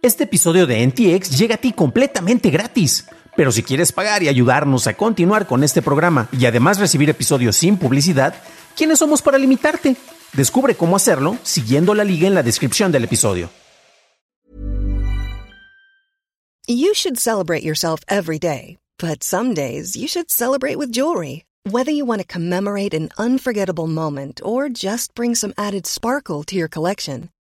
Este episodio de NTX llega a ti completamente gratis. Pero si quieres pagar y ayudarnos a continuar con este programa y además recibir episodios sin publicidad, ¿quiénes somos para limitarte? Descubre cómo hacerlo siguiendo la liga en la descripción del episodio. You should celebrate yourself every day, but some days you should celebrate with jewelry. Whether you want to commemorate an unforgettable moment or just bring some added sparkle to your collection,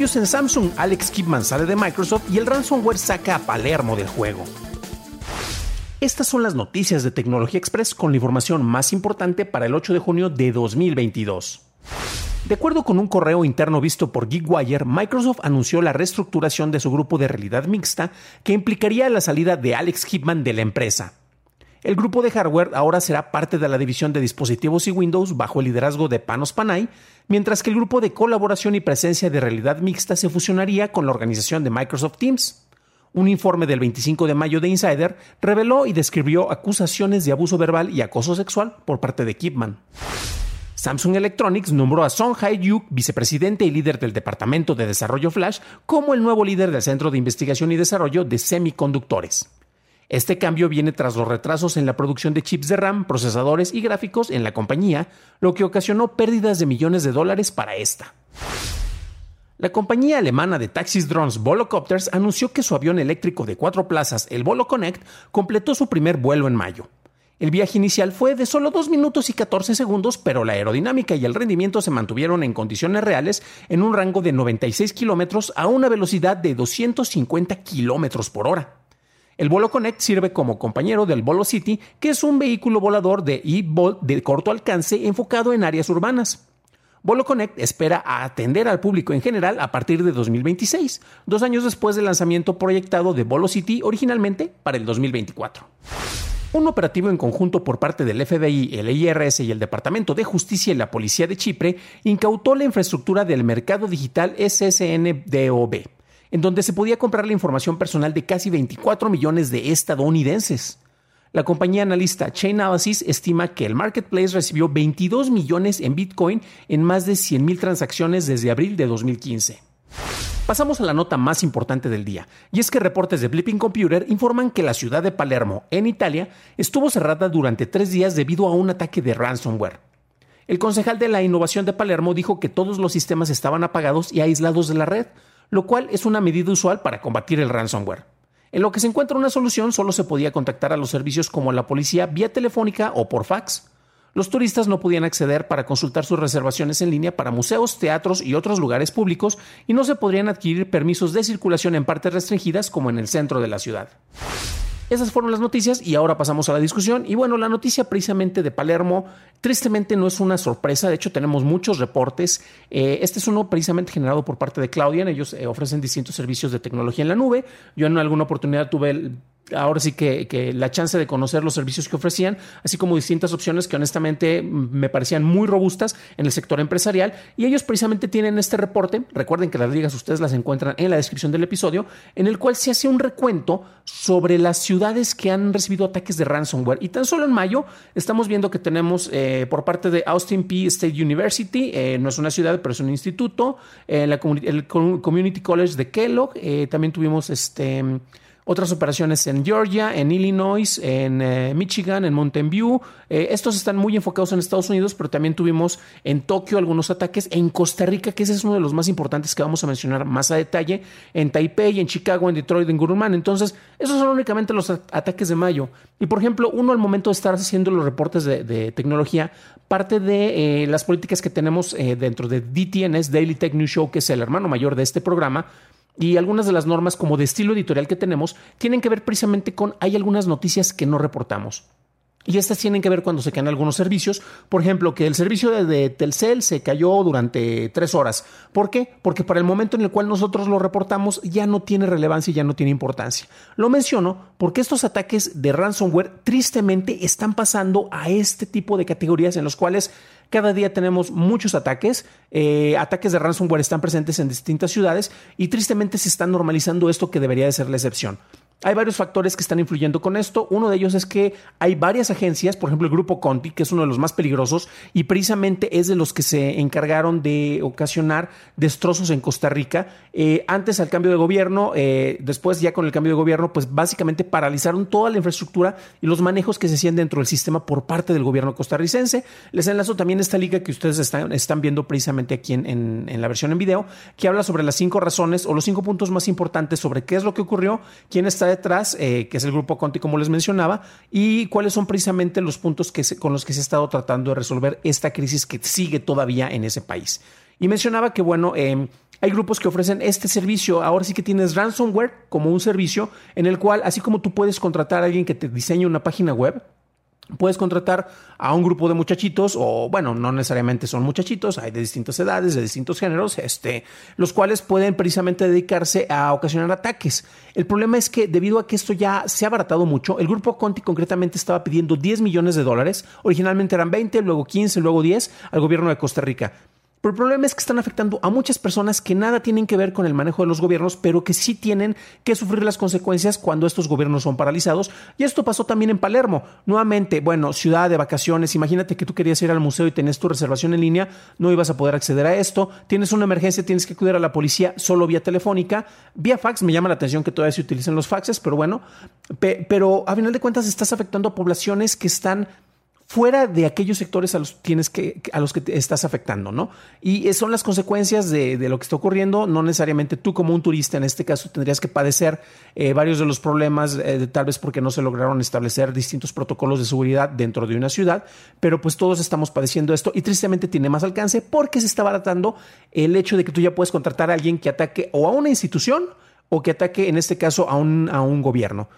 Cambios en Samsung, Alex Kipman sale de Microsoft y el ransomware saca a Palermo del juego. Estas son las noticias de Tecnología Express con la información más importante para el 8 de junio de 2022. De acuerdo con un correo interno visto por GeekWire, Microsoft anunció la reestructuración de su grupo de realidad mixta que implicaría la salida de Alex Kipman de la empresa. El grupo de hardware ahora será parte de la división de dispositivos y Windows bajo el liderazgo de Panos Panay, mientras que el grupo de colaboración y presencia de realidad mixta se fusionaría con la organización de Microsoft Teams. Un informe del 25 de mayo de Insider reveló y describió acusaciones de abuso verbal y acoso sexual por parte de Kipman. Samsung Electronics nombró a Song Hae-yuk, vicepresidente y líder del Departamento de Desarrollo Flash, como el nuevo líder del Centro de Investigación y Desarrollo de Semiconductores. Este cambio viene tras los retrasos en la producción de chips de RAM, procesadores y gráficos en la compañía, lo que ocasionó pérdidas de millones de dólares para esta. La compañía alemana de taxis drones Volocopters anunció que su avión eléctrico de cuatro plazas, el Volo Connect, completó su primer vuelo en mayo. El viaje inicial fue de solo 2 minutos y 14 segundos, pero la aerodinámica y el rendimiento se mantuvieron en condiciones reales en un rango de 96 kilómetros a una velocidad de 250 kilómetros por hora. El Volo Connect sirve como compañero del Volo City, que es un vehículo volador de e-Volt de corto alcance enfocado en áreas urbanas. Volo Connect espera atender al público en general a partir de 2026, dos años después del lanzamiento proyectado de Volo City originalmente para el 2024. Un operativo en conjunto por parte del FBI, el IRS y el Departamento de Justicia y la Policía de Chipre incautó la infraestructura del mercado digital SSNDOB en donde se podía comprar la información personal de casi 24 millones de estadounidenses. La compañía analista Chainalysis estima que el marketplace recibió 22 millones en Bitcoin en más de 100 mil transacciones desde abril de 2015. Pasamos a la nota más importante del día, y es que reportes de Blipping Computer informan que la ciudad de Palermo, en Italia, estuvo cerrada durante tres días debido a un ataque de ransomware. El concejal de la innovación de Palermo dijo que todos los sistemas estaban apagados y aislados de la red, lo cual es una medida usual para combatir el ransomware. En lo que se encuentra una solución, solo se podía contactar a los servicios como la policía vía telefónica o por fax. Los turistas no podían acceder para consultar sus reservaciones en línea para museos, teatros y otros lugares públicos y no se podrían adquirir permisos de circulación en partes restringidas como en el centro de la ciudad. Esas fueron las noticias y ahora pasamos a la discusión. Y bueno, la noticia precisamente de Palermo, tristemente no es una sorpresa, de hecho tenemos muchos reportes. Eh, este es uno precisamente generado por parte de Claudian, ellos eh, ofrecen distintos servicios de tecnología en la nube. Yo en alguna oportunidad tuve el ahora sí que, la chance de conocer los servicios que ofrecían, así como distintas opciones que honestamente me parecían muy robustas en el sector empresarial. Y ellos precisamente tienen este reporte, recuerden que las ligas ustedes las encuentran en la descripción del episodio, en el cual se hace un recuento sobre las ciudades que han recibido ataques de ransomware. Y tan solo en mayo estamos viendo que tenemos eh, por parte de Austin P State University, eh, no es una ciudad, pero es un instituto, eh, la, el Community College de Kellogg, también tuvimos este otras operaciones en Georgia, en Illinois, en eh, Michigan, en Mountain View. Eh, estos están muy enfocados en Estados Unidos, pero también tuvimos en Tokio algunos ataques, en Costa Rica, que ese es uno de los más importantes que vamos a mencionar más a detalle, en Taipei, en Chicago, en Detroit, en Gurman. Entonces, esos son únicamente los ataques de mayo. Y por ejemplo, uno al momento de estar haciendo los reportes de, tecnología, parte de eh, las políticas que tenemos dentro de DTNS, Daily Tech News Show, que es el hermano mayor de este programa, y algunas de las normas como de estilo editorial que tenemos tienen que ver precisamente con hay algunas noticias que no reportamos. Y estas tienen que ver cuando se caen algunos servicios. Por ejemplo, que el servicio de, Telcel se cayó durante tres horas. ¿Por qué? Porque para el momento en el cual nosotros lo reportamos ya no tiene relevancia y ya no tiene importancia. Lo menciono porque estos ataques de ransomware tristemente están pasando a este tipo de categorías en los cuales cada día tenemos muchos ataques. Eh, ataques de ransomware están presentes en distintas ciudades y tristemente se está normalizando esto que debería de ser la excepción. Hay varios factores que están influyendo con esto. Uno de ellos es que hay varias agencias, por ejemplo el Grupo Conti, que es uno de los más peligrosos y precisamente es de los que se encargaron de ocasionar destrozos en Costa Rica. Eh, antes al cambio de gobierno, eh, después ya con el cambio de gobierno, pues básicamente paralizaron toda la infraestructura y los manejos que se hacían dentro del sistema por parte del gobierno costarricense. Les enlazo también esta liga que ustedes están, viendo precisamente aquí en, en la versión en video, que habla sobre las cinco razones o los cinco puntos más importantes sobre qué es lo que ocurrió, quién está detrás, eh, que es el grupo Conti, como les mencionaba, y cuáles son precisamente los puntos que con los que se ha estado tratando de resolver esta crisis que sigue todavía en ese país. Y mencionaba que, bueno, em, hay grupos que ofrecen este servicio. Ahora sí que tienes ransomware como un servicio en el cual, así como tú puedes contratar a alguien que te diseñe una página web, Puedes contratar a un grupo de muchachitos, o bueno, no necesariamente son muchachitos, hay de distintas edades, de distintos géneros, este, los cuales pueden precisamente dedicarse a ocasionar ataques. El problema es que debido a que esto ya se ha abaratado mucho, el grupo Conti concretamente estaba pidiendo 10 millones de dólares, originalmente eran 20, luego 15, luego 10 al gobierno de Costa Rica. Pero el problema es que están afectando a muchas personas que nada tienen que ver con el manejo de los gobiernos, pero que sí tienen que sufrir las consecuencias cuando estos gobiernos son paralizados. Y esto pasó también en Palermo. Nuevamente, bueno, ciudad de vacaciones. Imagínate que tú querías ir al museo y tenías tu reservación en línea, no ibas a poder acceder a esto. Tienes una emergencia, tienes que acudir a la policía solo vía telefónica. Vía fax, me llama la atención que todavía se utilicen los faxes, pero bueno. pero a final de cuentas estás afectando a poblaciones que están fuera de aquellos sectores a los, tienes que, a los que te estás afectando, ¿no? Y son las consecuencias de, lo que está ocurriendo. No necesariamente tú como un turista en este caso tendrías que padecer eh, varios de los problemas, eh, tal vez porque no se lograron establecer distintos protocolos de seguridad dentro de una ciudad, pero pues todos estamos padeciendo esto y tristemente tiene más alcance porque se está baratando el hecho de que tú ya puedes contratar a alguien que ataque o a una institución o que ataque en este caso a un, a un gobierno.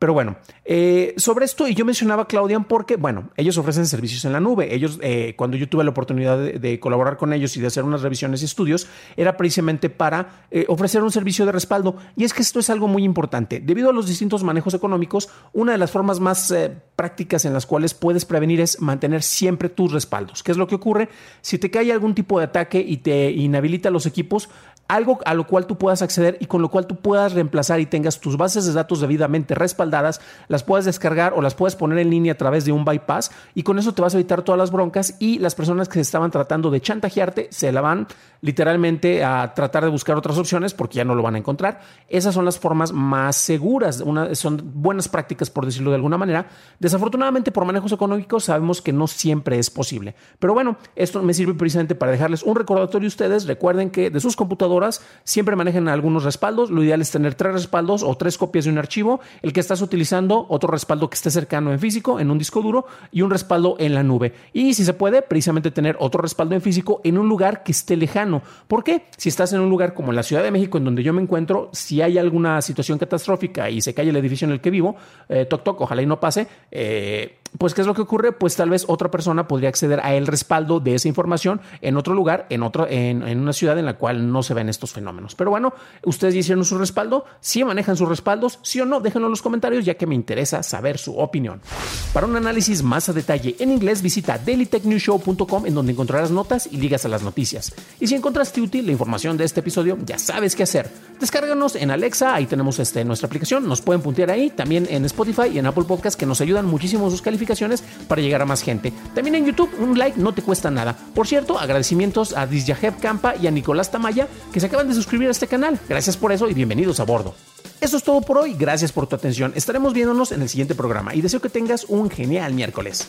Pero bueno, eh, sobre esto, y yo mencionaba Claudian porque, bueno, ellos ofrecen servicios en la nube. Ellos, eh, cuando yo tuve la oportunidad de, colaborar con ellos y de hacer unas revisiones y estudios, era precisamente para eh, ofrecer un servicio de respaldo. Y es que esto es algo muy importante. Debido a los distintos manejos económicos, una de las formas más prácticas en las cuales puedes prevenir es mantener siempre tus respaldos. ¿Qué es lo que ocurre? Si te cae algún tipo de ataque y te inhabilita los equipos, algo a lo cual tú puedas acceder y con lo cual tú puedas reemplazar y tengas tus bases de datos debidamente respaldadas, las puedes descargar o las puedes poner en línea a través de un bypass y con eso te vas a evitar todas las broncas y las personas que se estaban tratando de chantajearte se la van literalmente a tratar de buscar otras opciones porque ya no lo van a encontrar. Esas son las formas más seguras, son buenas prácticas por decirlo de alguna manera. Desafortunadamente por manejos económicos sabemos que no siempre es posible. Pero bueno, esto me sirve precisamente para dejarles un recordatorio a ustedes. Recuerden que de sus computadoras siempre manejen algunos respaldos. Lo ideal es tener tres respaldos o tres copias de un archivo. El que estás utilizando, otro respaldo que esté cercano en físico, en un disco duro, y un respaldo en la nube. Y si se puede, precisamente tener otro respaldo en físico en un lugar que esté lejano. ¿Por qué? Si estás en un lugar como la Ciudad de México, en donde yo me encuentro, si hay alguna situación catastrófica y se cae el edificio en el que vivo, eh, toc toc, ojalá y no pase, eh, pues ¿qué es lo que ocurre? Pues tal vez otra persona podría acceder a el respaldo de esa información en otro lugar, en, otro, en, en una ciudad en la cual no se ven estos fenómenos. Pero bueno, ustedes hicieron su respaldo, si manejan sus respaldos, sí o no, déjenlo en los comentarios ya que me interesa saber su opinión. Para un análisis más a detalle en inglés, visita dailytechnewshow.com en donde encontrarás notas y ligas a las noticias. Y si encontraste útil la información de este episodio, ya sabes qué hacer. Descárganos en Alexa, ahí tenemos este, nuestra aplicación, nos pueden puntear ahí, también en Spotify y en Apple Podcast que nos ayudan muchísimo sus calificaciones para llegar a más gente. También en YouTube, un like no te cuesta nada. Por cierto, agradecimientos a Disjaheb Campa y a Nicolás Tamaya que se acaban de suscribir a este canal. Gracias por eso y bienvenidos a bordo. Eso es todo por hoy, gracias por tu atención. Estaremos viéndonos en el siguiente programa y deseo que tengas un genial miércoles.